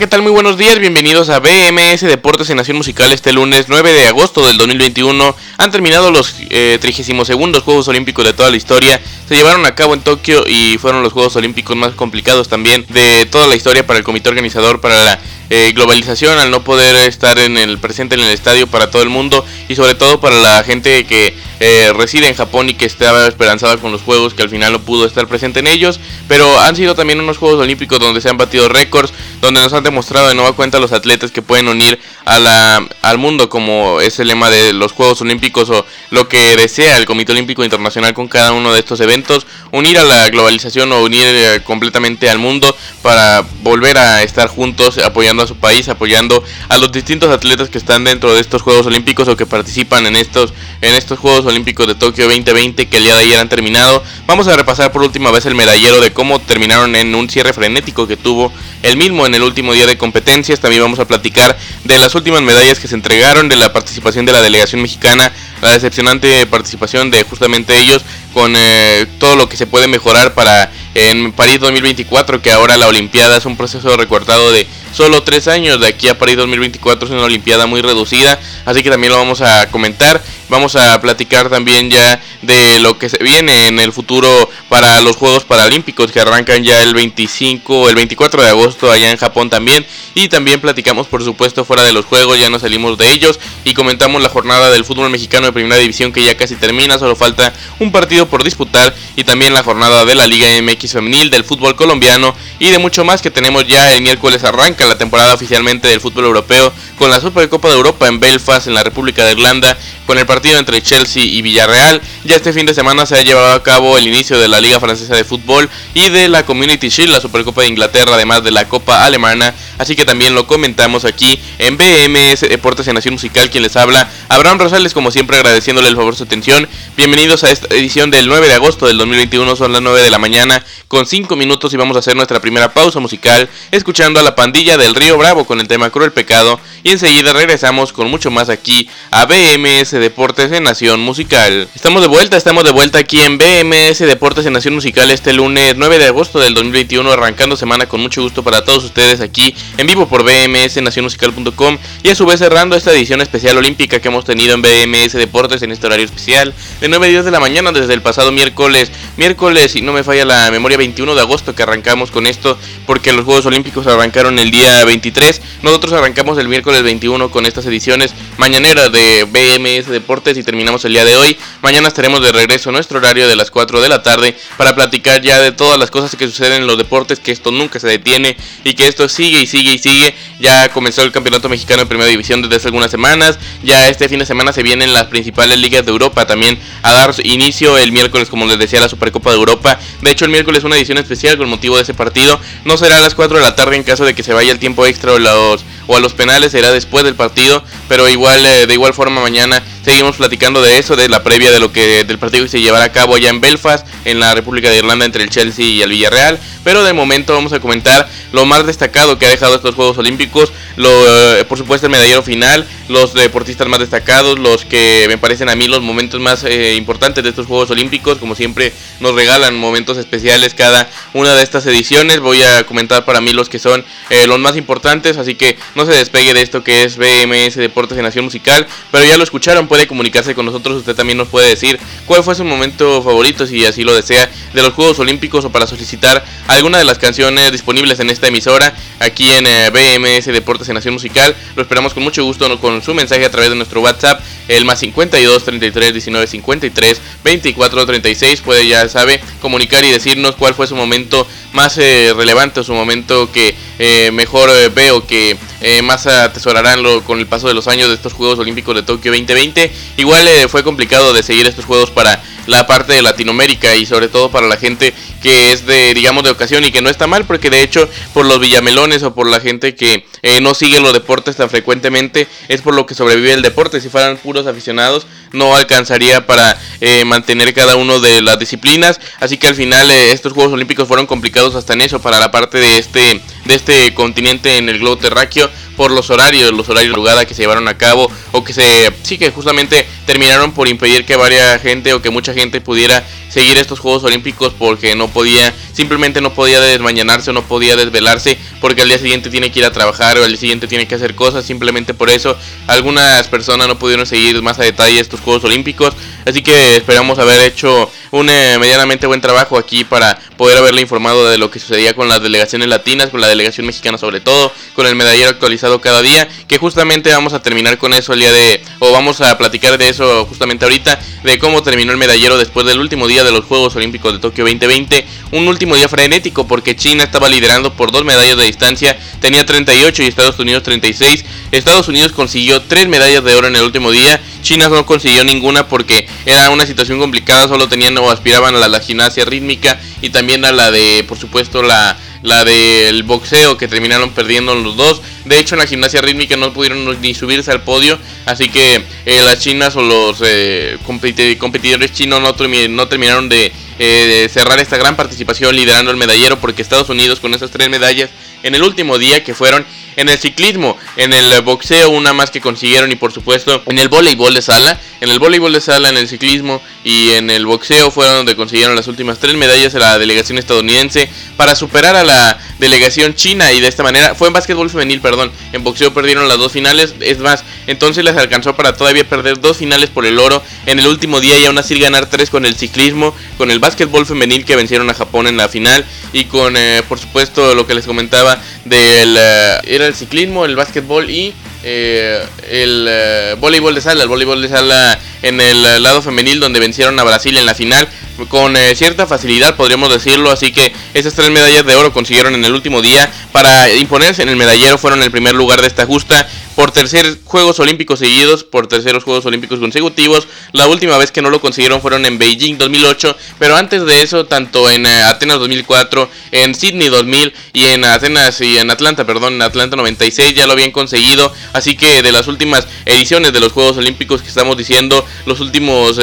¿Qué tal? Muy buenos días, bienvenidos a BMS Deportes en Nación Musical este lunes 9 de agosto del 2021. Han terminado los eh, 32 Juegos Olímpicos de toda la historia. Se llevaron a cabo en Tokio y fueron los Juegos Olímpicos más complicados también de toda la historia para el comité organizador, para la eh, globalización, al no poder estar en el presente en el estadio para todo el mundo y sobre todo para la gente que eh, reside en Japón y que estaba esperanzada con los juegos que al final no pudo estar presente en ellos, pero han sido también unos Juegos Olímpicos donde se han batido récords, donde nos han demostrado de nueva cuenta los atletas que pueden unir a la, al mundo como es el lema de los Juegos Olímpicos o lo que desea el Comité Olímpico Internacional con cada uno de estos eventos, unir a la globalización o unir eh, completamente al mundo para volver a estar juntos apoyando a su país, apoyando a los distintos atletas que están dentro de estos Juegos Olímpicos o que participan en estos, en estos Juegos Olímpicos de Tokio 2020 que el día de ayer han terminado. Vamos a repasar por última vez el medallero de cómo terminaron en un cierre frenético que tuvo el mismo en el último día de competencias. También vamos a platicar de las últimas medallas que se entregaron, de la participación de la delegación mexicana, la decepcionante participación de justamente ellos con eh, todo lo que se puede mejorar para en París 2024, que ahora la Olimpiada es un proceso recortado de solo tres años. De aquí a París 2024 es una Olimpiada muy reducida, así que también lo vamos a comentar. Vamos a platicar también ya de lo que se viene en el futuro para los Juegos Paralímpicos que arrancan ya el 25, el 24 de agosto allá en Japón también. Y también platicamos, por supuesto, fuera de los Juegos, ya no salimos de ellos y comentamos la jornada del fútbol mexicano de Primera División que ya casi termina, solo falta un partido por disputar y también la jornada de la Liga MX femenil del fútbol colombiano y de mucho más que tenemos ya el miércoles arranca la temporada oficialmente del fútbol europeo con la Supercopa de Europa en Belfast en la República de Irlanda con el partido entre Chelsea y Villarreal. Ya este fin de semana se ha llevado a cabo el inicio de la Liga Francesa de Fútbol y de la Community Shield, la Supercopa de Inglaterra, además de la Copa Alemana. Así que también lo comentamos aquí en BMS Deportes en Nación Musical, quien les habla. Abraham Rosales, como siempre, agradeciéndole el favor su atención. Bienvenidos a esta edición del 9 de agosto del 2021, son las 9 de la mañana con 5 minutos y vamos a hacer nuestra primera pausa musical escuchando a la pandilla del Río Bravo con el tema Cruel Pecado y enseguida regresamos con mucho más aquí a BMS Deportes en Nación Musical. Estamos de vuelta, estamos de vuelta aquí en BMS Deportes en Nación Musical este lunes 9 de agosto del 2021 arrancando semana con mucho gusto para todos ustedes aquí en vivo por BMS Nacionmusical.com y a su vez cerrando esta edición especial olímpica que hemos tenido en BMS Deportes en este horario especial de 9 a 10 de la mañana desde el pasado miércoles, miércoles si no me falla la memoria 21 de agosto que arrancamos con esto porque los Juegos Olímpicos arrancaron el día 23. Nosotros arrancamos el miércoles 21 con estas ediciones mañaneras de BMS Deportes y terminamos el día de hoy. Mañana estaremos de regreso a nuestro horario de las 4 de la tarde para platicar ya de todas las cosas que suceden en los deportes, que esto nunca se detiene y que esto sigue y sigue y sigue. Ya comenzó el Campeonato Mexicano de Primera División desde hace algunas semanas. Ya este fin de semana se vienen las principales ligas de Europa también a dar inicio el miércoles, como les decía, la Supercopa de Europa. De hecho, el miércoles una edición especial con motivo de ese partido. No será a las 4 de la tarde en caso de que se vaya el tiempo extra o, los, o a los penales, será después del partido. Pero igual, eh, de igual forma, mañana seguimos platicando de eso, de la previa de lo que del partido que se llevará a cabo allá en Belfast, en la República de Irlanda, entre el Chelsea y el Villarreal. Pero de momento vamos a comentar lo más destacado que ha dejado estos Juegos Olímpicos, lo, eh, por supuesto el medallero final, los deportistas más destacados, los que me parecen a mí los momentos más eh, importantes de estos Juegos Olímpicos, como siempre nos regalan momentos especiales cada una de estas ediciones. Voy a comentar para mí los que son eh, los más importantes, así que no se despegue de esto que es BMS Deportes de Nación Musical, pero ya lo escucharon, puede comunicarse con nosotros, usted también nos puede decir cuál fue su momento favorito, si así lo desea, de los Juegos Olímpicos o para solicitar alguna de las canciones disponibles en esta emisora, aquí en eh, BMS Deportes en Nación Musical. Lo esperamos con mucho gusto con su mensaje a través de nuestro WhatsApp, el más 52 33 19 53 24 36. Puede, ya sabe, comunicar y decirnos cuál fue su momento más eh, relevante, su momento que eh, mejor eh, veo que eh, más atesorarán con el paso de los años de estos Juegos Olímpicos de Tokio 2020. Igual fue complicado de seguir estos Juegos para la parte de Latinoamérica y sobre todo para la gente que es de, digamos, de ocasión y que no está mal, porque de hecho por los villamelones o por la gente que no sigue los deportes tan frecuentemente es por lo que sobrevive el deporte. Si fueran puros aficionados no alcanzaría para mantener cada uno de las disciplinas. Así que al final estos Juegos Olímpicos fueron complicados hasta en eso para la parte de este, de este continente en el globo terráqueo por los horarios, los horarios de jugada que se llevaron a cabo o que se, sí que justamente terminaron por impedir que varias gente o que mucha gente pudiera seguir estos Juegos Olímpicos porque no podía, simplemente no podía desmañanarse o no podía desvelarse porque al día siguiente tiene que ir a trabajar o al día siguiente tiene que hacer cosas, simplemente por eso algunas personas no pudieron seguir más a detalle estos Juegos Olímpicos, así que esperamos haber hecho un eh, medianamente buen trabajo aquí para poder haberle informado de lo que sucedía con las delegaciones latinas, con la delegación mexicana sobre todo, con el medallero actualizado cada día, que justamente vamos a terminar con eso el día de, o vamos a platicar de eso justamente ahorita, de cómo terminó el medallero después del último día de los Juegos Olímpicos de Tokio 2020, un último día frenético porque China estaba liderando por dos medallas de distancia, tenía 38 y Estados Unidos 36, Estados Unidos consiguió tres medallas de oro en el último día, China no consiguió ninguna porque era una situación complicada, solo tenían o aspiraban a la gimnasia rítmica y también a la de, por supuesto, la la del boxeo que terminaron perdiendo los dos. De hecho, en la gimnasia rítmica no pudieron ni subirse al podio, así que eh, las chinas o los eh, competidores chinos no, terminaron eh, de, cerrar esta gran participación liderando el medallero porque Estados Unidos con esas tres medallas en el último día que fueron en el ciclismo, en el boxeo una más que consiguieron y por supuesto en el voleibol de sala, en el voleibol de sala, en el ciclismo y en el boxeo fueron donde consiguieron las últimas tres medallas de la delegación estadounidense para superar a la delegación china. Y de esta manera fue en básquetbol femenil, perdón, en boxeo perdieron las dos finales, es más, entonces les alcanzó para todavía perder dos finales por el oro. En el último día y aún así ganar tres con el ciclismo, con el básquetbol femenil que vencieron a Japón en la final. Y con eh, por supuesto lo que les comentaba del eh, era el ciclismo, el básquetbol y eh, el voleibol de sala, el voleibol de sala en el lado femenil donde vencieron a Brasil en la final con cierta facilidad podríamos decirlo, así que esas tres medallas de oro consiguieron en el último día. Para imponerse en el medallero, fueron el primer lugar de esta justa por tercer Juegos Olímpicos seguidos, por terceros Juegos Olímpicos consecutivos. La última vez que no lo consiguieron fueron en Beijing 2008, pero antes de eso, tanto en eh, Atenas 2004, en Sydney 2000 y en Atenas y en Atlanta, perdón, en Atlanta 96 ya lo habían conseguido. Así que de las últimas ediciones de los Juegos Olímpicos que estamos diciendo, los últimos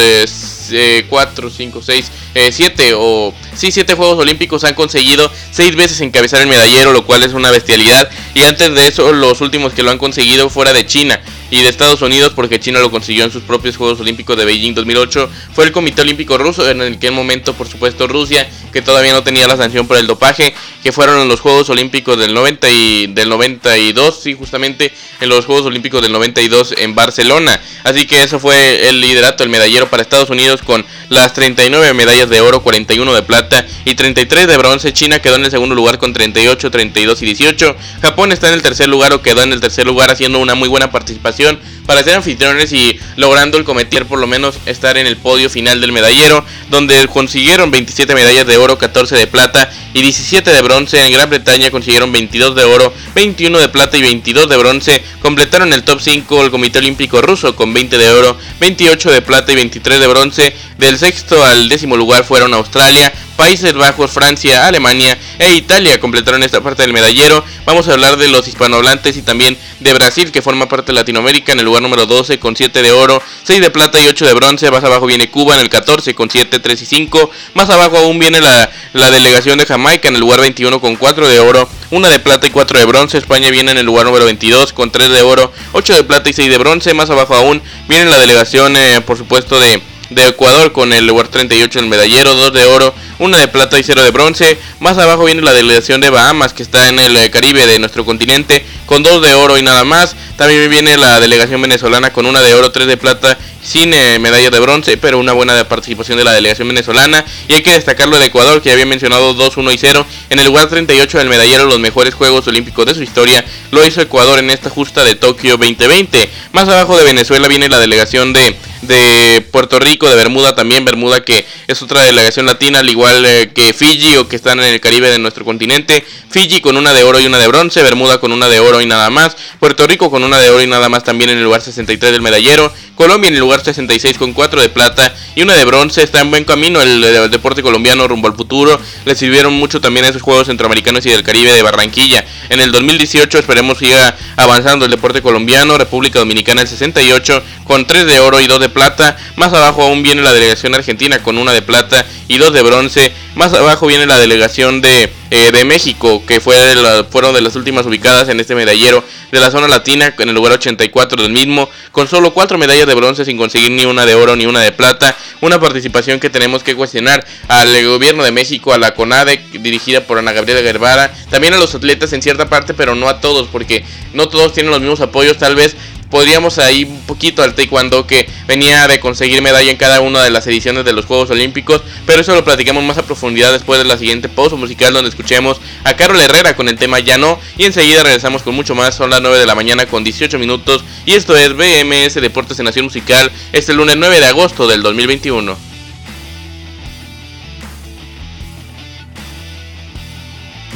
4, 5, 6, 7 o sí, 7 Juegos Olímpicos han conseguido 6 veces encabezar el medallero, lo cual es una bestialidad. Y antes de eso, los últimos que lo han conseguido fuera de China y de Estados Unidos, porque China lo consiguió en sus propios Juegos Olímpicos de Beijing 2008, fue el Comité Olímpico Ruso, en aquel momento, por supuesto, Rusia, que todavía no tenía la sanción por el dopaje, que fueron en los Juegos Olímpicos del 90 y del 92, sí, justamente en los Juegos Olímpicos del 92 en Barcelona. Así que eso fue el liderato, el medallero para Estados Unidos con las 39 medallas de oro, 41 de plata y 33 de bronce. China quedó en el segundo lugar con 38, 32 y 18. Japón está en el tercer lugar o quedó en el tercer lugar haciendo una muy buena participación para ser anfitriones y logrando el cometer por lo menos estar en el podio final del medallero, donde consiguieron 27 medallas de oro, 14 de plata y 17 de bronce. En Gran Bretaña consiguieron 22 de oro, 21 de plata y 22 de bronce. Completaron el top 5 el Comité Olímpico Ruso con 20 de oro, 28 de plata y 23 de bronce. Del sexto al décimo lugar fueron Australia, Países Bajos, Francia, Alemania e Italia completaron esta parte del medallero. Vamos a hablar de los hispanohablantes y también de Brasil, que forma parte de Latinoamérica en el lugar número 12 con 7 de oro, 6 de plata y 8 de bronce. Más abajo viene Cuba en el 14 con 7, 3 y 5. Más abajo aún viene la, la delegación de Jamaica en el lugar 21 con 4 de oro, 1 de plata y 4 de bronce. España viene en el lugar número 22 con 3 de oro, 8 de plata y 6 de bronce. Más abajo aún viene la delegación, eh, por supuesto, de de Ecuador con el lugar 38 en el medallero, 2 de oro, 1 de plata y 0 de bronce. Más abajo viene la delegación de Bahamas que está en el eh, Caribe de nuestro continente con 2 de oro y nada más. También viene la delegación venezolana con 1 de oro, 3 de plata sin eh, medalla de bronce, pero una buena participación de la delegación venezolana. Y hay que destacarlo de Ecuador, que había mencionado 2, 1 y 0. En el lugar 38 del medallero, los mejores Juegos Olímpicos de su historia, lo hizo Ecuador en esta justa de Tokio 2020. Más abajo de Venezuela viene la delegación de de Puerto Rico, de Bermuda también, Bermuda que es otra delegación latina, al igual eh, que Fiji o que están en el Caribe de nuestro continente, Fiji con una de oro y una de bronce, Bermuda con una de oro y nada más, Puerto Rico con una de oro y nada más también en el lugar 63 del medallero, Colombia en el lugar 66 con 4 de plata y una de bronce, está en buen camino el, deporte colombiano rumbo al futuro, le sirvieron mucho también esos Juegos Centroamericanos y del Caribe de Barranquilla, en el 2018 esperemos siga avanzando el deporte colombiano, República Dominicana el 68 con 3 de oro y 2 de plata. Más abajo aún viene la delegación argentina con una de plata y 2 de bronce. Más abajo viene la delegación de, eh, de México, que fue de fueron de las últimas ubicadas en este medallero de la zona latina, en el lugar 84 del mismo, con solo 4 medallas de bronce sin conseguir ni una de oro ni una de plata. Una participación que tenemos que cuestionar al gobierno de México, a la CONADE, dirigida por Ana Gabriela Guevara, también a los atletas en cierta parte, pero no a todos, porque no todos tienen los mismos apoyos, tal vez podríamos ahí un poquito al taekwondo que venía de conseguir medalla en cada una de las ediciones de los Juegos Olímpicos, pero eso lo platicamos más a profundidad después de la siguiente pausa musical donde escuchemos a Carol Herrera con el tema Ya no y enseguida regresamos con mucho más, son las 9 de la mañana con 18 minutos y esto es BMS Deportes en Nación Musical este lunes 9 de agosto del 2021.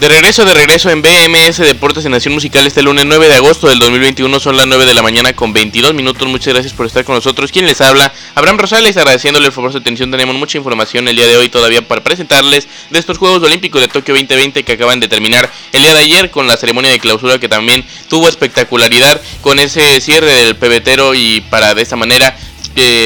De regreso, de regreso en BMS Deportes en Nación Musical este lunes 9 de agosto del 2021 son las 9 de la mañana con 22 minutos. Muchas gracias por estar con nosotros. ¿Quién les habla? Abraham Rosales, agradeciéndole el favor de su atención. Tenemos mucha información el día de hoy todavía para presentarles de estos Juegos Olímpicos de Tokio 2020 que acaban de terminar el día de ayer con la ceremonia de clausura que también tuvo espectacularidad con ese cierre del pebetero y para de esta manera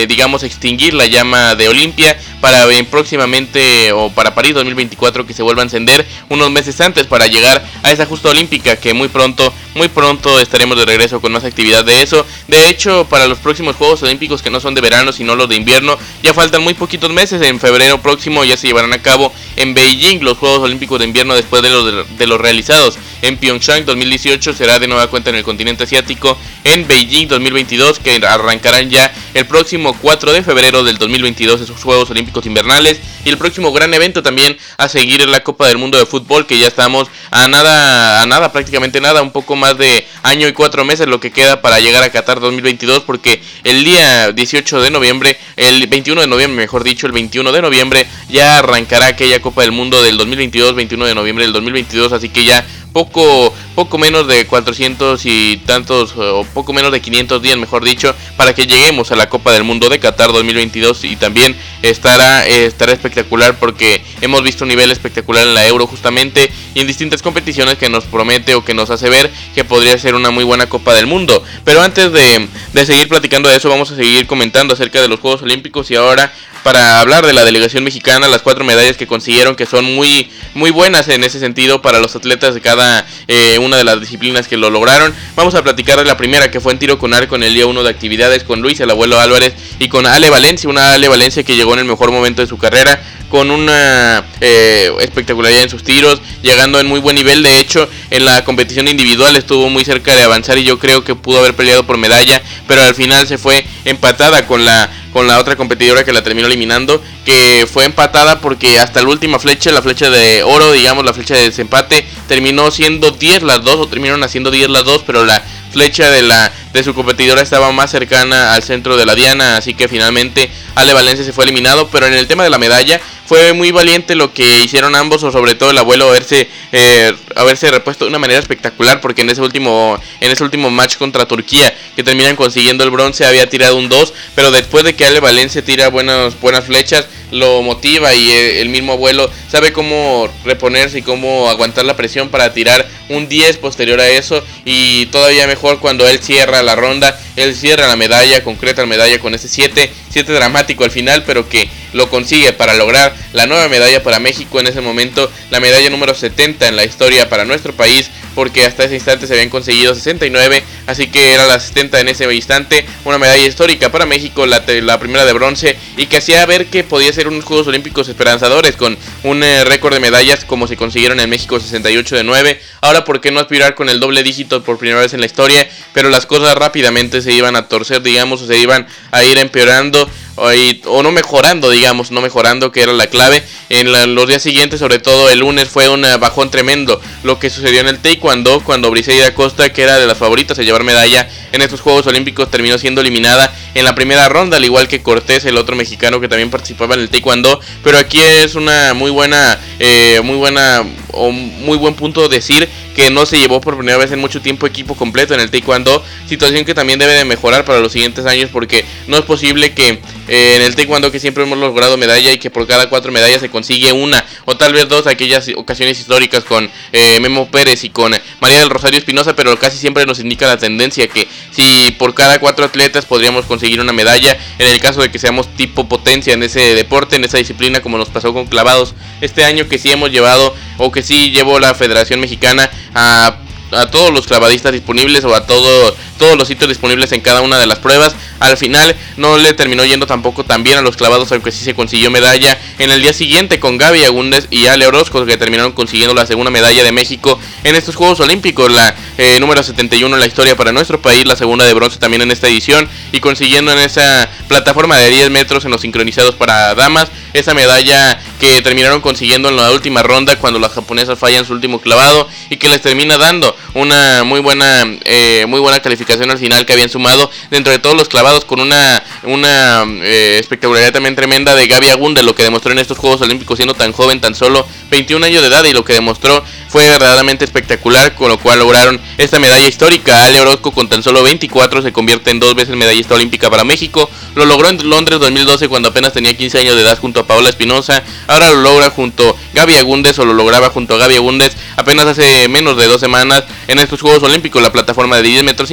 digamos, extinguir la llama de Olimpia para eh, próximamente o para París 2024 que se vuelva a encender unos meses antes para llegar a esa justa olímpica que muy pronto, muy pronto estaremos de regreso con más actividad de eso. De hecho, para los próximos Juegos Olímpicos que no son de verano sino los de invierno, ya faltan muy poquitos meses. En febrero próximo ya se llevarán a cabo en Beijing los Juegos Olímpicos de invierno después de los, de los realizados en Pyeongchang 2018 será de nueva cuenta en el continente asiático en Beijing 2022 que arrancarán ya el próximo 4 de febrero del 2022 esos Juegos Olímpicos Invernales y el próximo gran evento también a seguir en la Copa del Mundo de Fútbol que ya estamos a nada, a nada, prácticamente nada, un poco más de año y cuatro meses lo que queda para llegar a Qatar 2022 porque el día 18 de noviembre, el 21 de noviembre mejor dicho, el 21 de noviembre ya arrancará aquella Copa del Mundo del 2022, 21 de noviembre del 2022, así que ya poco, poco menos de 400 y tantos, o poco menos de 500 días, mejor dicho, para que lleguemos a la Copa del Mundo de Qatar 2022 y también estará, estará espectacular porque hemos visto un nivel espectacular en la Euro justamente y en distintas competiciones que nos promete o que nos hace ver que podría ser una muy buena Copa del Mundo. Pero antes de, de seguir platicando de eso, vamos a seguir comentando acerca de los Juegos Olímpicos y ahora para hablar de la delegación mexicana, las cuatro medallas que consiguieron, que son muy, muy buenas en ese sentido para los atletas de cada eh, una de las disciplinas que lo lograron. Vamos a platicar de la primera, que fue en tiro con arco en el día 1 de actividades con Luis, el abuelo Álvarez, y con Ale Valencia, una Ale Valencia que llegó en el mejor momento de su carrera, con una eh, espectacularidad en sus tiros, llegando en muy buen nivel. De hecho, en la competición individual estuvo muy cerca de avanzar y yo creo que pudo haber peleado por medalla, pero al final se fue empatada con la con la otra competidora que la terminó eliminando, que fue empatada porque hasta la última flecha, la flecha de oro, digamos, la flecha de desempate, terminó siendo 10 las dos, o terminaron haciendo 10 las dos, pero la flecha de la de su competidora estaba más cercana al centro de la diana, así que finalmente Ale Valencia se fue eliminado, pero en el tema de la medalla fue muy valiente lo que hicieron ambos, o sobre todo el abuelo haberse, eh, haberse repuesto de una manera espectacular, porque en ese último, en ese último match contra Turquía, que terminan consiguiendo el bronce, había tirado un 2, pero después de que Ale Valencia tira buenas, buenas flechas, lo motiva y el mismo abuelo sabe cómo reponerse y cómo aguantar la presión para tirar un 10 posterior a eso y todavía mejor cuando él cierra la ronda, él cierra la medalla, concreta la medalla con ese 7, 7 dramático al final, pero que lo consigue para lograr la nueva medalla para México en ese momento, la medalla número 70 en la historia para nuestro país, porque hasta ese instante se habían conseguido 69, así que era la 70 en ese instante, una medalla histórica para México, la, primera de bronce, y que hacía ver que podía ser unos Juegos Olímpicos esperanzadores con un eh, récord de medallas como se consiguieron en México 68 de 9. Ahora, ¿por qué no aspirar con el doble dígito por primera vez en la historia? Pero las cosas rápidamente se iban a torcer, digamos, o se iban a ir empeorando o, no mejorando, digamos, no mejorando, que era la clave. En los días siguientes, sobre todo el lunes, fue un bajón tremendo lo que sucedió en el Taekwondo cuando Briseida Costa, que era de las favoritas a llevar medalla en estos Juegos Olímpicos, terminó siendo eliminada en la primera ronda, al igual que Cortés, el otro mexicano que también participaba en el Taekwondo. Pero aquí es una muy buena, eh, muy buena o muy buen punto decir que no se llevó por primera vez en mucho tiempo equipo completo en el Taekwondo, situación que también debe de mejorar para los siguientes años porque no es posible que en el Taekwondo que siempre hemos logrado medalla y que por cada cuatro medallas se consigue una o tal vez dos aquellas ocasiones históricas con eh, Memo Pérez y con María del Rosario Espinosa, pero casi siempre nos indica la tendencia que si por cada cuatro atletas podríamos conseguir una medalla, en el caso de que seamos tipo potencia en ese deporte, en esa disciplina como nos pasó con clavados este año que sí hemos llevado o que sí llevó la Federación Mexicana a a todos los clavadistas disponibles o a todo, todos los sitios disponibles en cada una de las pruebas. Al final no le terminó yendo tampoco tan bien a los clavados, aunque sí se consiguió medalla. En el día siguiente con Gaby Agúndez y Ale Orozco, que terminaron consiguiendo la segunda medalla de México en estos Juegos Olímpicos, la eh, número 71 en la historia para nuestro país, la segunda de bronce también en esta edición. Y consiguiendo en esa plataforma de 10 metros en los sincronizados para damas esa medalla que terminaron consiguiendo en la última ronda cuando las japonesas fallan su último clavado y que les termina dando una muy buena eh, muy buena calificación al final que habían sumado dentro de todos los clavados con una una eh, espectacularidad también tremenda de Gaby Agunde lo que demostró en estos Juegos Olímpicos siendo tan joven tan solo 21 años de edad y lo que demostró fue verdaderamente espectacular con lo cual lograron esta medalla histórica. Ale Orozco con tan solo 24 se convierte en dos veces medallista olímpica para México. Lo logró en Londres 2012 cuando apenas tenía 15 años de edad junto a Paola Espinosa. Ahora lo logra junto a Gaby Agúndez o lo lograba junto a Gaby Agúndez apenas hace menos de dos semanas en estos Juegos Olímpicos, la plataforma de 10 metros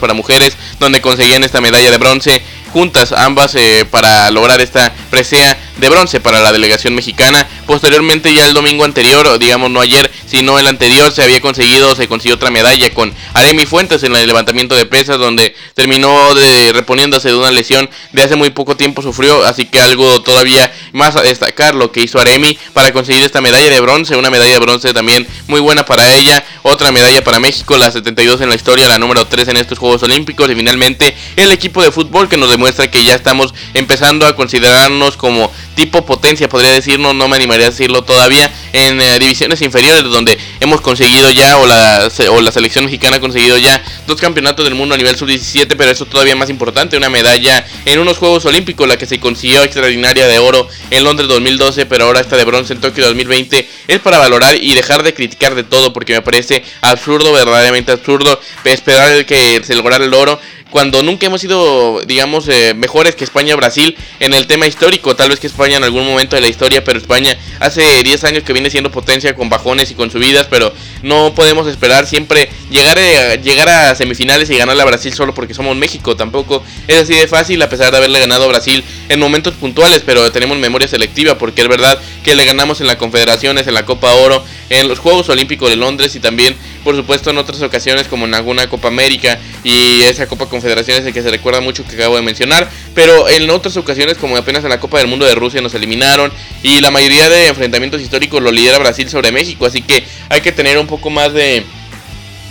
para mujeres, donde conseguían esta medalla de bronce juntas ambas eh, para lograr esta presea de bronce para la delegación mexicana. Posteriormente ya el domingo anterior, digamos no ayer, sino el anterior, se había conseguido, se consiguió otra medalla con Aremi Fuentes en el levantamiento de pesas, donde terminó de, reponiéndose de una lesión de hace muy poco tiempo sufrió, así que algo todavía más a destacar lo que hizo Aremi para conseguir esta medalla de bronce, una medalla de bronce también muy buena para ella, otra medalla para México, la 72 en la historia, la número 3 en estos Juegos Olímpicos y finalmente el equipo de fútbol que nos demuestra que ya estamos empezando a considerarnos como tipo potencia, podría decirlo, no me animaría a decirlo todavía, en eh, divisiones inferiores donde hemos conseguido ya, o la, o la selección mexicana ha conseguido ya dos campeonatos del mundo a nivel sub-17, pero eso todavía más importante, una medalla en unos Juegos Olímpicos, la que se consiguió extraordinaria de oro en Londres 2012, pero ahora esta de bronce en Tokio 2020, es para valorar y dejar de criticar de todo, porque me parece absurdo, verdaderamente absurdo, esperar que se lograra el oro cuando nunca hemos sido, digamos, eh, mejores que España o Brasil en el tema histórico. Tal vez que España en algún momento de la historia, pero España hace 10 años que viene siendo potencia con bajones y con subidas, pero no podemos esperar siempre llegar a, llegar a semifinales y ganarle a Brasil solo porque somos México. Tampoco es así de fácil, a pesar de haberle ganado a Brasil en momentos puntuales, pero tenemos memoria selectiva porque es verdad que le ganamos en la Confederaciones, en la Copa Oro, en los Juegos Olímpicos de Londres y también, por supuesto, en otras ocasiones como en alguna Copa América y esa Copa Confederaciones en que se recuerda mucho que acabo de mencionar, pero en otras ocasiones como apenas en la Copa del Mundo de Rusia nos eliminaron y la mayoría de enfrentamientos históricos lo lidera Brasil sobre México, así que hay que tener un poco más de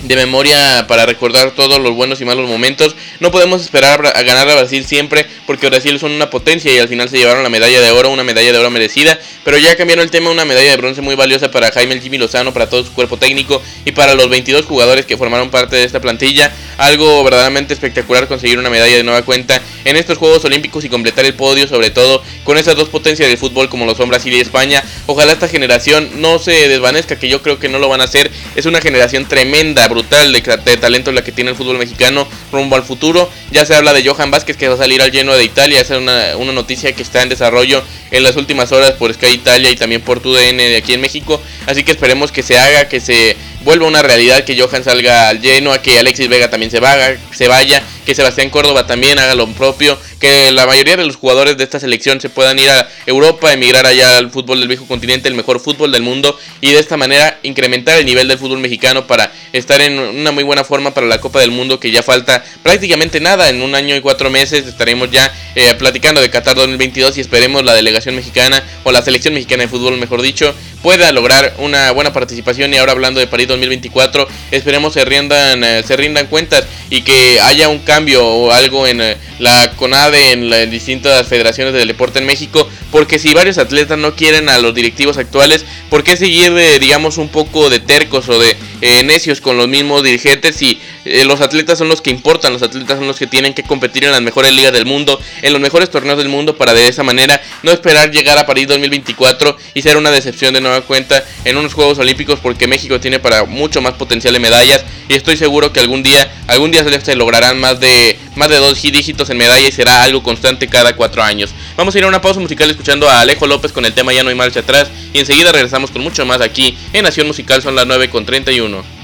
de memoria para recordar todos los buenos y malos momentos. No podemos esperar a ganar a Brasil siempre porque Brasil son una potencia y al final se llevaron la medalla de oro, una medalla de oro merecida. Pero ya cambiaron el tema, una medalla de bronce muy valiosa para Jaime Jimmy Lozano, para todo su cuerpo técnico y para los 22 jugadores que formaron parte de esta plantilla. Algo verdaderamente espectacular conseguir una medalla de nueva cuenta en estos Juegos Olímpicos y completar el podio, sobre todo con esas dos potencias del fútbol como lo son Brasil y España. Ojalá esta generación no se desvanezca, que yo creo que no lo van a hacer. Es una generación tremenda brutal de, talento la que tiene el fútbol mexicano rumbo al futuro. Ya se habla de Johan Vázquez que va a salir al lleno de Italia. Esa es una, una noticia que está en desarrollo en las últimas horas por Sky Italia y también por TUDN de aquí en México. Así que esperemos que se haga, que se vuelva una realidad, que Johan salga al lleno, a que Alexis Vega también se, vaya, se vaya, que Sebastián Córdoba también haga lo propio, que la mayoría de los jugadores de esta selección se puedan ir a Europa, emigrar allá al fútbol del viejo continente, el mejor fútbol del mundo, y de esta manera incrementar el nivel del fútbol mexicano para estar en una muy buena forma para la Copa del Mundo, que ya falta prácticamente nada, en un año y cuatro meses estaremos ya eh, platicando de Qatar 2022 y esperemos la delegación mexicana o la selección mexicana de fútbol, mejor dicho, pueda lograr una buena participación y ahora hablando de París 2024, esperemos se rindan, eh, se rindan cuentas y que haya un cambio cambio o algo en eh, la CONADE, en las distintas federaciones del deporte en México, porque si varios atletas no quieren a los directivos actuales, ¿por qué seguir, digamos, un poco de tercos o de necios con los mismos dirigentes si los atletas son los que importan, los atletas son los que tienen que competir en las mejores ligas del mundo, en los mejores torneos del mundo para de esa manera no esperar llegar a París 2024 y ser una decepción de nueva cuenta en unos Juegos Olímpicos porque México tiene para mucho más potencial de medallas y estoy seguro que algún día algún día se lograrán más de más de dos dígitos en medalla y será algo constante cada cuatro años. Vamos a ir a una pausa musical escuchando a Alejo López con el tema Ya no hay marcha atrás y enseguida regresamos con mucho más aquí en Nación Musical son las 9 con 31.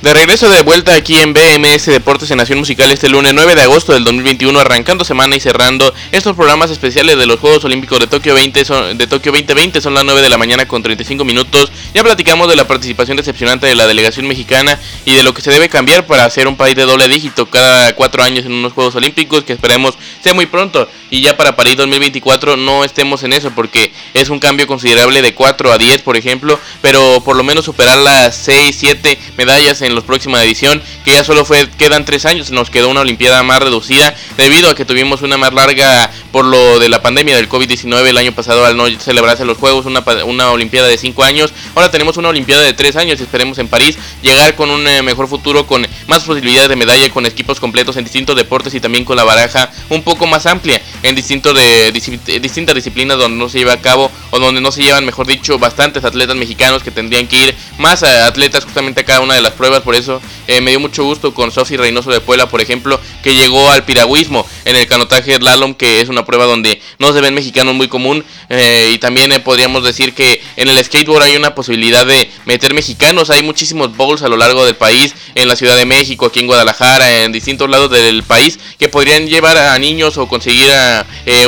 De regreso de vuelta aquí en BMS Deportes en Nación Musical este lunes 9 de agosto del 2021, arrancando semana y cerrando estos programas especiales de los Juegos Olímpicos de Tokio 20 son, de Tokio 2020 son las 9 de la mañana con 35 minutos. Ya platicamos de la participación decepcionante de la delegación mexicana y de lo que se debe cambiar para ser un país de doble dígito cada cuatro años en unos Juegos Olímpicos que esperemos sea muy pronto y ya para París 2024 no estemos en eso porque es un cambio considerable de 4 a 10 por ejemplo, pero por lo menos superar las 6, 7 medallas en la próxima edición, que ya solo fue, quedan tres años, nos quedó una Olimpiada más reducida, debido a que tuvimos una más larga por lo de la pandemia del COVID-19 el año pasado al no celebrarse los Juegos, una, una Olimpiada de cinco años, ahora tenemos una Olimpiada de tres años, esperemos en París llegar con un eh, mejor futuro, con más posibilidades de medalla, con equipos completos en distintos deportes y también con la baraja un poco más amplia en distintos de, distintas disciplinas donde no se lleva a cabo o donde no se llevan, mejor dicho, bastantes atletas mexicanos que tendrían que ir más atletas justamente a cada una de las pruebas por eso eh, me dio mucho gusto con Sofi Reynoso de Puebla, por ejemplo, que llegó al piragüismo en el canotaje slalom, que es una prueba donde no se ven mexicanos muy común. Eh, y también eh, podríamos decir que en el skateboard hay una posibilidad de meter mexicanos. Hay muchísimos bowls a lo largo del país, en la Ciudad de México, aquí en Guadalajara, en distintos lados del país, que podrían llevar a niños o conseguir a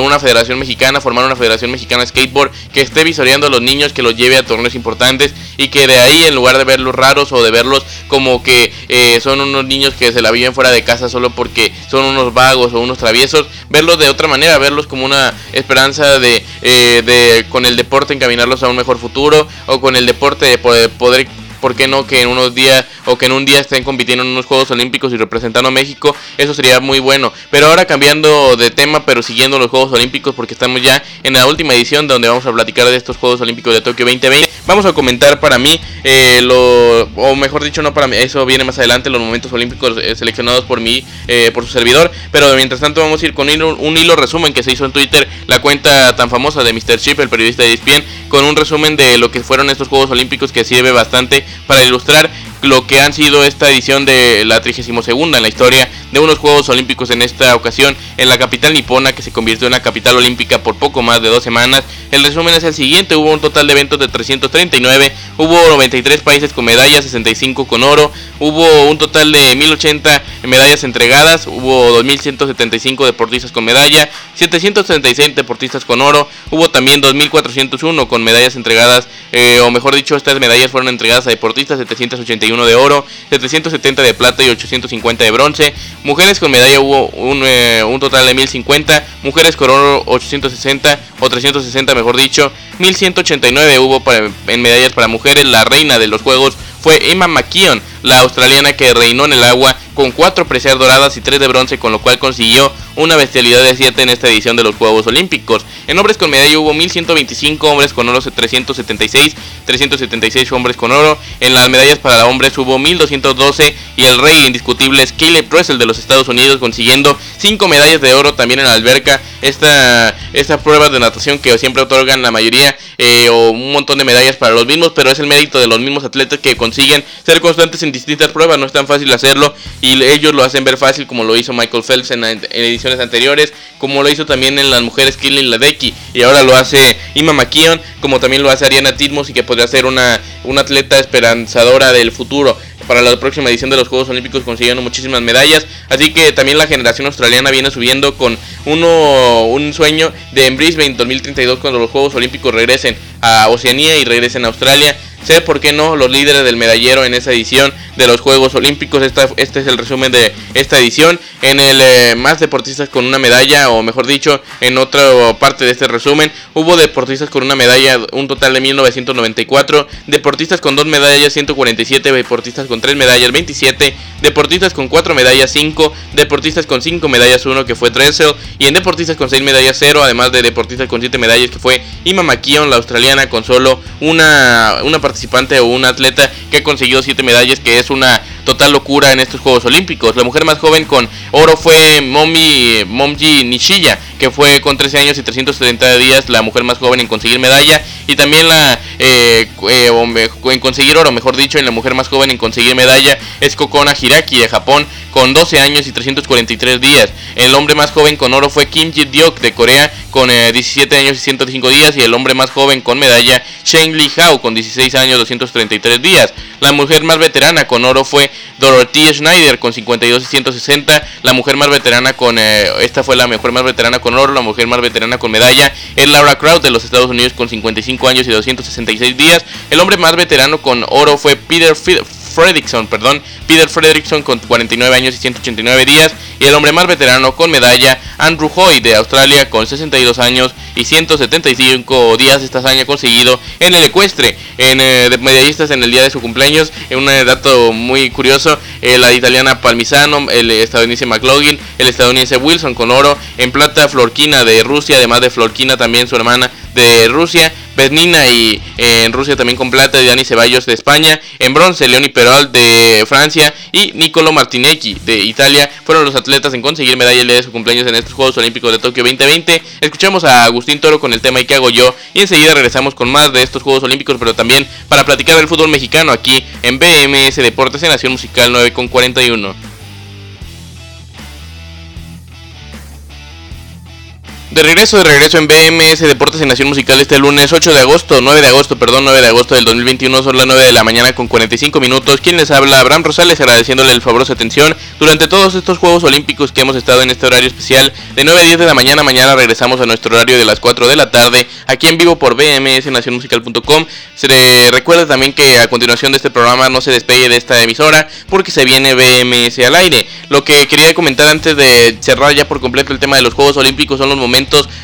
una federación mexicana, formar una federación mexicana de skateboard que esté visoreando a los niños, que los lleve a torneos importantes y que de ahí, en lugar de verlos raros o de verlos como que eh, son unos niños que se la viven fuera de casa solo porque son unos vagos o unos traviesos, verlos de otra manera, verlos como una esperanza de, eh, de con el deporte encaminarlos a un mejor futuro o con el deporte de poder, poder ¿por qué no que en unos días o que en un día estén compitiendo en unos Juegos Olímpicos y representando a México? Eso sería muy bueno. Pero ahora cambiando de tema, pero siguiendo los Juegos Olímpicos, porque estamos ya en la última edición donde vamos a platicar de estos Juegos Olímpicos de Tokio 2020. Vamos a comentar para mí, eh, lo, o mejor dicho, no para mí, eso viene más adelante, los momentos olímpicos eh, seleccionados por mí, eh, por su servidor. Pero mientras tanto, vamos a ir con un hilo, resumen que se hizo en Twitter, la cuenta tan famosa de Mr. Chip, el periodista de ESPN, con un resumen de lo que fueron estos Juegos Olímpicos que sirve bastante para ilustrar lo que han sido esta edición de la 32 en la historia de unos Juegos Olímpicos en esta ocasión en la capital nipona que se convirtió en la capital olímpica por poco más de dos semanas. El resumen es el siguiente, hubo un total de eventos de 339, hubo 93 países con medallas, 65 con oro, hubo un total de 1080 medallas entregadas, hubo 2175 deportistas con medalla, 736 deportistas con oro, hubo también 2401 con medallas entregadas, eh, o mejor dicho, estas medallas fueron entregadas a deportistas, 781 de oro, 770 de plata y 850 de bronce. Mujeres con medalla hubo un, eh, total de 1050, mujeres con oro 860 o 360 mejor dicho, 1189 hubo en medallas para mujeres, la reina de los juegos fue Emma McKeon, la australiana que reinó en el agua con 4 preseas doradas y 3 de bronce, con lo cual consiguió una bestialidad de 7 en esta edición de los Juegos Olímpicos. En hombres con medalla hubo 1125, hombres con oro 376, 376 hombres con oro. En las medallas para hombres hubo 1212 y el rey indiscutible es Caleb Russell de los Estados Unidos consiguiendo 5 medallas de oro también en la alberca. Esta, esta prueba de natación que siempre otorgan la mayoría eh, o un montón de medallas para los mismos, pero es el mérito de los mismos atletas que consiguen ser constantes en distintas pruebas, no es tan fácil hacerlo y ellos lo hacen ver fácil como lo hizo Michael Phelps en, ediciones anteriores, como lo hizo también en las mujeres Killing Ladeki y ahora lo hace Ima McKeon, como también lo hace Ariana Tidmos y que podría ser una, una atleta esperanzadora del futuro para la próxima edición de los Juegos Olímpicos consiguiendo muchísimas medallas. Así que también la generación australiana viene subiendo con uno, un sueño de en Brisbane 2032 cuando los Juegos Olímpicos regresen a Oceanía y regresen a Australia. Ser, por qué no, los líderes del medallero en esa edición de los Juegos Olímpicos. este es el resumen de esta edición. En el eh, más deportistas con una medalla, o mejor dicho, en otra parte de este resumen, hubo deportistas con una medalla, un total de 1994, deportistas con dos medallas, 147, deportistas con tres medallas, 27, deportistas con cuatro medallas, 5, deportistas con cinco medallas, 1 que fue Dressel, y en deportistas con seis medallas, 0, además de deportistas con siete medallas, que fue Ima McKeon, la australiana, con solo una, una participante o un atleta que ha conseguido siete medallas, que es una total locura en estos Juegos Olímpicos. La mujer más joven con oro fue Momi, Momji Nishiya, que fue con 13 años y 330 días la mujer más joven en conseguir medalla. Y también la eh, eh, en conseguir oro, mejor dicho, en la mujer más joven en conseguir medalla es Kokona Hiraki de Japón con 12 años y 343 días. El hombre más joven con oro fue Kim Ji-deok de Corea con 17 eh, años y 105 días. Y el hombre más joven con medalla, Shen Li Hao con 16 años y 233 días. La mujer más veterana con oro fue Dorothy Schneider con 52 y 160. La mujer más veterana con. Eh, esta fue la mujer más veterana con oro. La mujer más veterana con medalla es Laura Kraut de los Estados Unidos con 55 años y 266 días. El hombre más veterano con oro fue Peter Fredrickson, perdón, Peter Fredrickson con 49 años y 189 días y el hombre más veterano con medalla, Andrew Hoy de Australia con 62 años y 175 días esta hazaña conseguido en el ecuestre, en eh, medallistas en el día de su cumpleaños, un eh, dato muy curioso, eh, la italiana Palmisano, el estadounidense McLaughlin, el estadounidense Wilson con oro, en plata Florquina de Rusia, además de Florquina también su hermana de Rusia, Bernina y eh, en Rusia también con plata Dani Ceballos de España, en bronce Leoni Perol de Francia y Nicolo Martinecchi de Italia fueron los atletas en conseguir medalla de su cumpleaños en estos Juegos Olímpicos de Tokio 2020. Escuchamos a Agustín Toro con el tema ¿Y qué hago yo? Y enseguida regresamos con más de estos Juegos Olímpicos, pero también para platicar del fútbol mexicano aquí en BMS Deportes en Nación Musical 9 con 41. De regreso, de regreso en BMS Deportes en Nación Musical este lunes 8 de agosto, 9 de agosto, perdón, 9 de agosto del 2021, son las 9 de la mañana con 45 minutos. Quien les habla, Abraham Rosales, agradeciéndole el favorosa atención durante todos estos Juegos Olímpicos que hemos estado en este horario especial de 9 a 10 de la mañana. Mañana regresamos a nuestro horario de las 4 de la tarde, aquí en vivo por BMS Nacionmusical.com. Se recuerda también que a continuación de este programa no se despegue de esta emisora porque se viene BMS al aire. Lo que quería comentar antes de cerrar ya por completo el tema de los Juegos Olímpicos son los momentos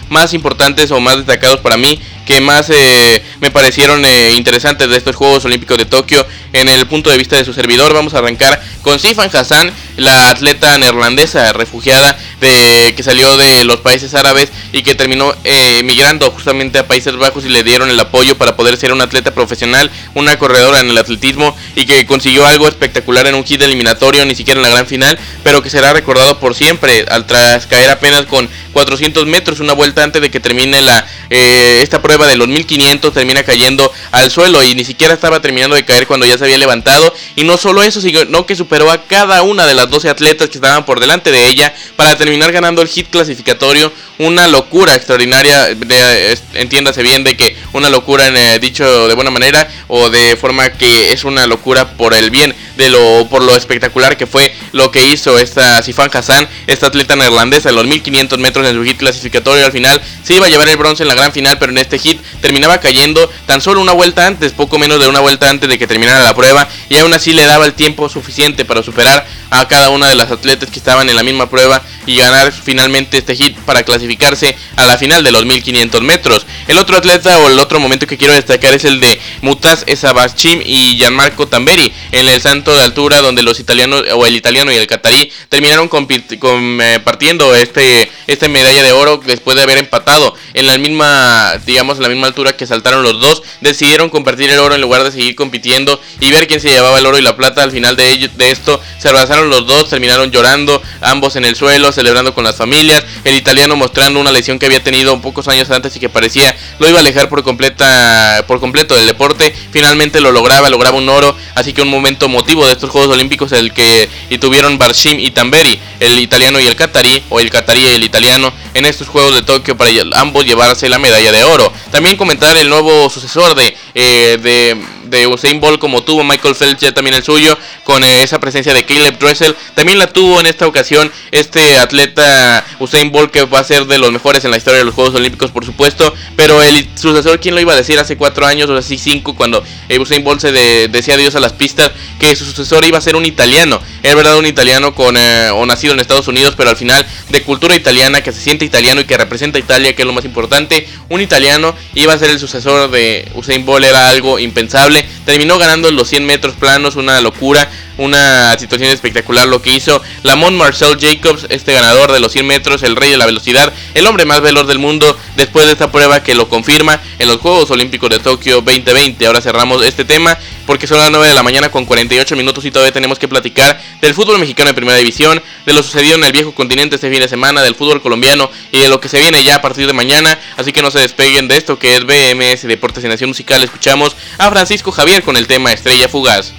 más importantes o más destacados para mí que más eh, me parecieron eh, interesantes de estos Juegos Olímpicos de Tokio en el punto de vista de su servidor. Vamos a arrancar con Sifan Hassan, la atleta neerlandesa refugiada de, que salió de los países árabes y que terminó eh, emigrando justamente a Países Bajos y le dieron el apoyo para poder ser una atleta profesional, una corredora en el atletismo y que consiguió algo espectacular en un hit eliminatorio, ni siquiera en la gran final, pero que será recordado por siempre al tras caer apenas con 400 metros, una vuelta antes de que termine la, eh, esta prueba de los 1500, termina cayendo al suelo y ni siquiera estaba terminando de caer cuando ya se había levantado. Y no solo eso, sino que superó a cada una de las 12 atletas que estaban por delante de ella para terminar ganando el hit clasificatorio. Una locura extraordinaria, de, entiéndase bien de que una locura en, eh, dicho de buena manera o de forma que es una locura por el bien de lo por lo espectacular que fue lo que hizo esta Sifan Hassan, esta atleta neerlandesa en los 1500 metros en su hit clasificatorio. Al final se iba a llevar el bronce en la gran final, pero en este hit terminaba cayendo tan solo una vuelta antes, poco menos de una vuelta antes de que terminara la prueba, y aún así le daba el tiempo suficiente para superar a cada una de las atletas que estaban en la misma prueba y ganar finalmente este hit para a la final de los 1500 metros. El otro atleta o el otro momento que quiero destacar es el de Mutaz Esabachim y Gianmarco Tamberi en el salto de altura donde los italianos o el italiano y el catarí terminaron compartiendo eh, este esta medalla de oro después de haber empatado en la misma digamos en la misma altura que saltaron los dos. Decidieron compartir el oro en lugar de seguir compitiendo y ver quién se llevaba el oro y la plata. Al final de, de esto se abrazaron los dos terminaron llorando ambos en el suelo celebrando con las familias. El italiano mostrando una lesión que había tenido pocos años antes y que parecía lo iba a alejar por completa por completo del deporte finalmente lo lograba lograba un oro así que un momento motivo de estos Juegos Olímpicos el que y tuvieron Barshim y Tamberi el italiano y el catarí o el catarí y el italiano en estos Juegos de Tokio para ambos llevarse la medalla de oro. También comentar el nuevo sucesor de, eh, de de Usain Bolt como tuvo Michael Phelps ya también el suyo con eh, esa presencia de Caleb Dressel también la tuvo en esta ocasión este atleta Usain Bolt que va a ser de los mejores en la historia de los Juegos Olímpicos por supuesto pero el sucesor quién lo iba a decir hace cuatro años o así cinco cuando Usain Bolt se decía adiós a las pistas que su sucesor iba a ser un italiano es verdad un italiano con eh, o nacido en Estados Unidos pero al final de cultura italiana que se siente italiano y que representa a Italia que es lo más importante un italiano iba a ser el sucesor de Usain Bolt era algo impensable. Terminó ganando los 100 metros planos, una locura, una situación espectacular lo que hizo Lamont Marcel Jacobs, este ganador de los 100 metros, el rey de la velocidad, el hombre más veloz del mundo, después de esta prueba que lo confirma en los Juegos Olímpicos de Tokio 2020. Ahora cerramos este tema porque son las 9 de la mañana con 48 minutos y todavía tenemos que platicar del fútbol mexicano de primera división, de lo sucedido en el viejo continente este fin de semana, del fútbol colombiano y de lo que se viene ya a partir de mañana. Así que no se despeguen de esto que es BMS Deportes y Nación Musical. Escuchamos a Francisco Javier con el tema Estrella Fugaz.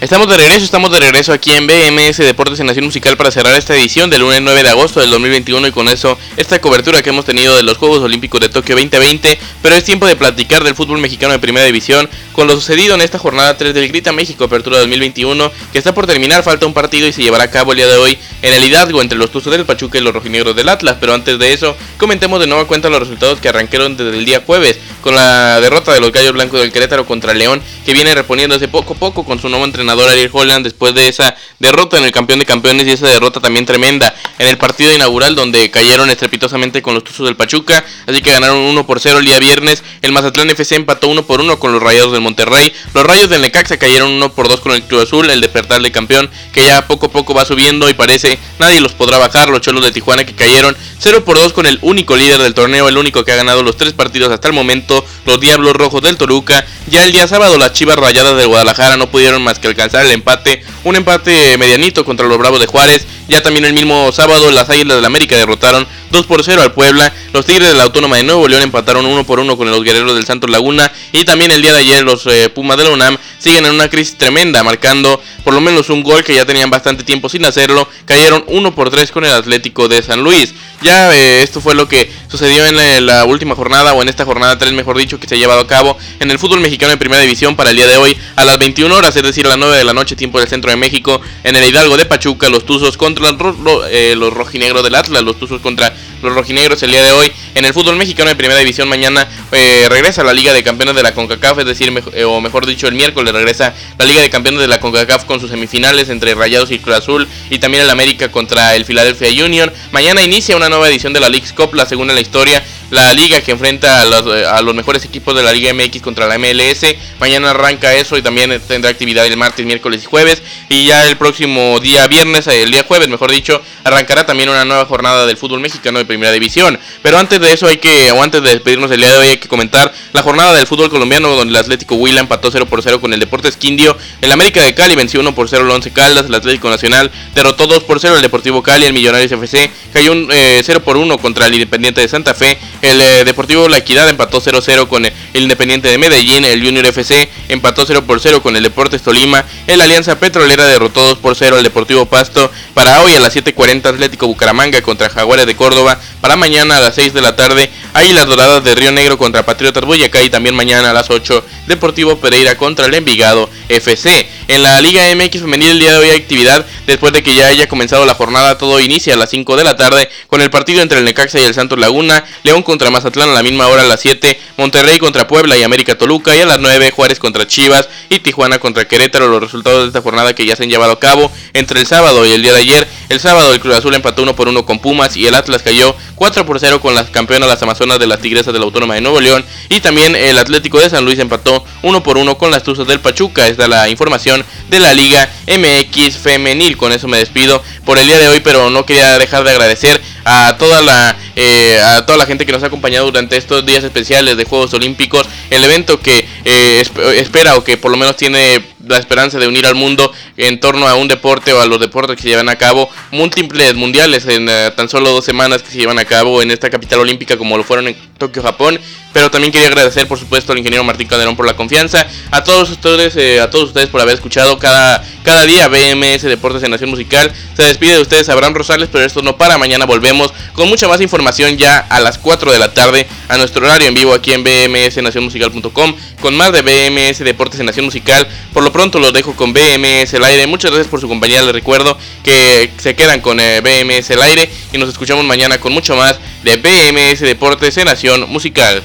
Estamos de regreso, estamos de regreso aquí en BMS Deportes en Nación Musical para cerrar esta edición del lunes 9 de agosto del 2021 y con eso esta cobertura que hemos tenido de los Juegos Olímpicos de Tokio 2020, pero es tiempo de platicar del fútbol mexicano de primera división con lo sucedido en esta jornada 3 del Grita México Apertura 2021 que está por terminar, falta un partido y se llevará a cabo el día de hoy en el Hidalgo entre los Tuzos del Pachuca y los Rojinegros del Atlas, pero antes de eso comentemos de nueva cuenta los resultados que arrancaron desde el día jueves con la derrota de los Gallos Blancos del Querétaro contra León que viene reponiéndose poco a poco con su nuevo entrenador Ariel Holland después de esa derrota en el campeón de campeones y esa derrota también tremenda en el partido inaugural donde cayeron estrepitosamente con los Tuzos del Pachuca, así que ganaron 1 por 0 el día viernes, el Mazatlán FC empató 1 por 1 con los Rayados del Monterrey, los Rayos del Necaxa cayeron 1 por 2 con el Club Azul, el despertar de campeón que ya poco a poco va subiendo y parece nadie los podrá bajar, los Cholos de Tijuana que cayeron 0 por 2 con el único líder del torneo, el único que ha ganado los tres partidos hasta el momento, los Diablos Rojos del Toruca, ya el día sábado las Chivas Rayadas de Guadalajara no pudieron más que alcanzar el empate, un empate medianito contra los Bravos de Juárez. Ya también el mismo sábado las Águilas del América derrotaron 2 por 0 al Puebla. Los Tigres de la Autónoma de Nuevo León empataron 1 por 1 con los Guerreros del Santos Laguna. Y también el día de ayer los eh, Pumas de la UNAM siguen en una crisis tremenda, marcando por lo menos un gol que ya tenían bastante tiempo sin hacerlo. Cayeron 1 por 3 con el Atlético de San Luis. Ya eh, esto fue lo que sucedió en la, última jornada, o en esta jornada 3 mejor dicho, que se ha llevado a cabo en el fútbol mexicano de primera división para el día de hoy a las 21 horas, es decir, a las 9 de la noche, tiempo del centro de México, en el Hidalgo de Pachuca, los Tuzos contra los, eh, los rojinegros del Atlas, los Tuzos contra los rojinegros el día de hoy. En el fútbol mexicano de primera división mañana eh, regresa la Liga de Campeones de la CONCACAF, es decir, eh, o mejor dicho, el miércoles regresa la Liga de Campeones de la CONCACAF con sus semifinales entre Rayados y Cruz Azul y también el América contra el Philadelphia Union. Mañana inicia una nueva edición de la League's Cup, la segunda en la historia la liga que enfrenta a los, eh, a los, mejores equipos de la Liga MX contra la MLS. Mañana arranca eso y también tendrá actividad el martes, miércoles y jueves. Y ya el próximo día viernes, eh, el día jueves, mejor dicho, arrancará también una nueva jornada del fútbol mexicano de primera división. Pero antes de eso hay que, o antes de despedirnos el día de hoy, hay que comentar la jornada del fútbol colombiano donde el Atlético Huila empató 0 por 0 con el Deportes Quindio. El América de Cali venció 1 por 0 el 11 Caldas. El Atlético Nacional derrotó 2 por 0 el Deportivo Cali. El Millonarios FC cayó un, 0 eh, por 1 contra el Independiente de Santa Fe. El eh, Deportivo La Equidad empató 0-0 con el Independiente de Medellín. El Junior FC empató 0 por 0 con el Deportes Tolima. El Alianza Petrolera derrotó 2 por 0 al Deportivo Pasto. Para hoy a las 7.40 Atlético Bucaramanga contra Jaguares de Córdoba. Para mañana a las 6 de la tarde las Doradas de Río Negro contra Patriotas Boyacá. Y también mañana a las 8 Deportivo Pereira contra el Envigado FC. En la Liga MX Femenil el día de hoy actividad después de que ya haya comenzado la jornada. Todo inicia a las 5 de la tarde con el partido entre el Necaxa y el Santos Laguna. León contra Mazatlán a la misma hora a las 7. Monterrey contra Puebla y América Toluca. Y a las 9 Juárez contra Chivas y Tijuana contra Querétaro. Los resultados de esta jornada que ya se han llevado a cabo entre el sábado y el día de ayer. El sábado el Cruz Azul empató 1 por 1 con Pumas y el Atlas cayó 4 por 0 con las campeonas las Amazonas de las Tigresas de la Autónoma de Nuevo León. Y también el Atlético de San Luis empató 1 por 1 con las Tuzas del Pachuca. Esta es la información de la Liga MX Femenil. Con eso me despido por el día de hoy, pero no quería dejar de agradecer a toda la eh, a toda la gente que nos ha acompañado durante estos días especiales de Juegos Olímpicos. El evento que eh, espera o que por lo menos tiene la esperanza de unir al mundo en torno a un deporte o a los deportes que se llevan a cabo, múltiples mundiales en eh, tan solo dos semanas que se llevan a cabo en esta capital olímpica como lo fueron en Tokio, Japón. Pero también quería agradecer, por supuesto, al ingeniero Martín Calderón por la confianza, a todos ustedes, eh, a todos ustedes por haber escuchado cada, cada día BMS Deportes en Nación Musical. Se despide de ustedes Abraham Rosales, pero esto no para. Mañana volvemos con mucha más información ya a las 4 de la tarde a nuestro horario en vivo aquí en bmsnacionmusical.com con más de BMS Deportes en Nación Musical. Por lo pronto los dejo con BMS el aire. Muchas gracias por su compañía. Les recuerdo que se quedan con eh, BMS el aire y nos escuchamos mañana con mucho más de BMS Deportes en Nación Musical.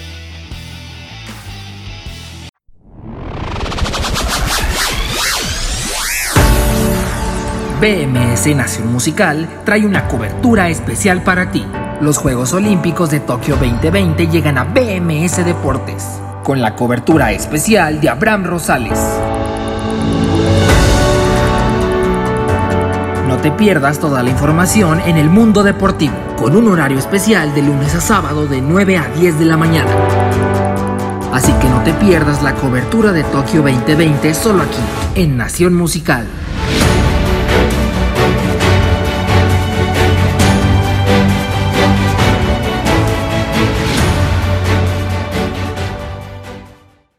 BMS Nación Musical trae una cobertura especial para ti. Los Juegos Olímpicos de Tokio 2020 llegan a BMS Deportes, con la cobertura especial de Abraham Rosales. No te pierdas toda la información en el mundo deportivo, con un horario especial de lunes a sábado de 9 a 10 de la mañana. Así que no te pierdas la cobertura de Tokio 2020 solo aquí, en Nación Musical.